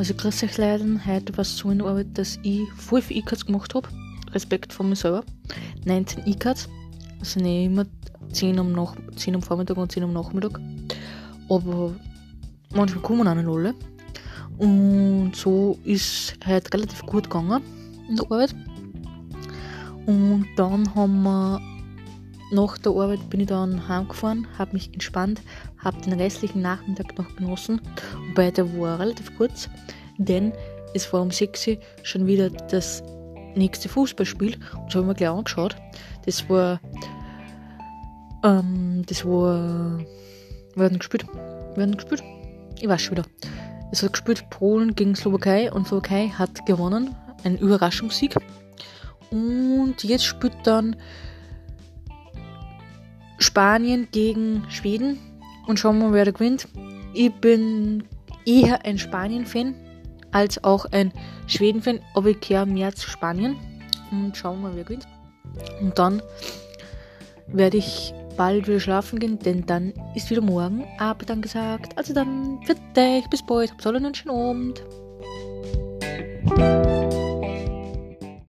Also grüß euch Leute, heute war es so in Arbeit, dass ich voll viele E-Cards gemacht habe. Respekt von mir selber. 19 E-Cards. Also nicht immer 10 am, Nach 10 am Vormittag und 10 am Nachmittag. Aber manchmal kommen auch nicht alle. Und so ist heute relativ gut gegangen in der Arbeit. Und dann haben wir nach der Arbeit bin ich dann heimgefahren, habe mich entspannt, habe den restlichen Nachmittag noch genossen. Wobei der war relativ kurz, denn es war um 6 Uhr schon wieder das nächste Fußballspiel. Und das habe ich mir gleich angeschaut. Das war. Ähm, das war. Wer hat denn gespielt? Wer hat denn gespielt? Ich weiß schon wieder. Es hat gespielt Polen gegen Slowakei und Slowakei hat gewonnen. Ein Überraschungssieg. Und jetzt spielt dann Spanien gegen Schweden und schauen wir mal, wer da gewinnt. Ich bin eher ein Spanien-Fan als auch ein Schweden-Fan, aber ich kehre mehr zu Spanien und schauen wir mal, wer gewinnt. Und dann werde ich bald wieder schlafen gehen, denn dann ist wieder morgen Aber dann gesagt. Also dann, für dich, bis bald, habt alle einen schönen Abend.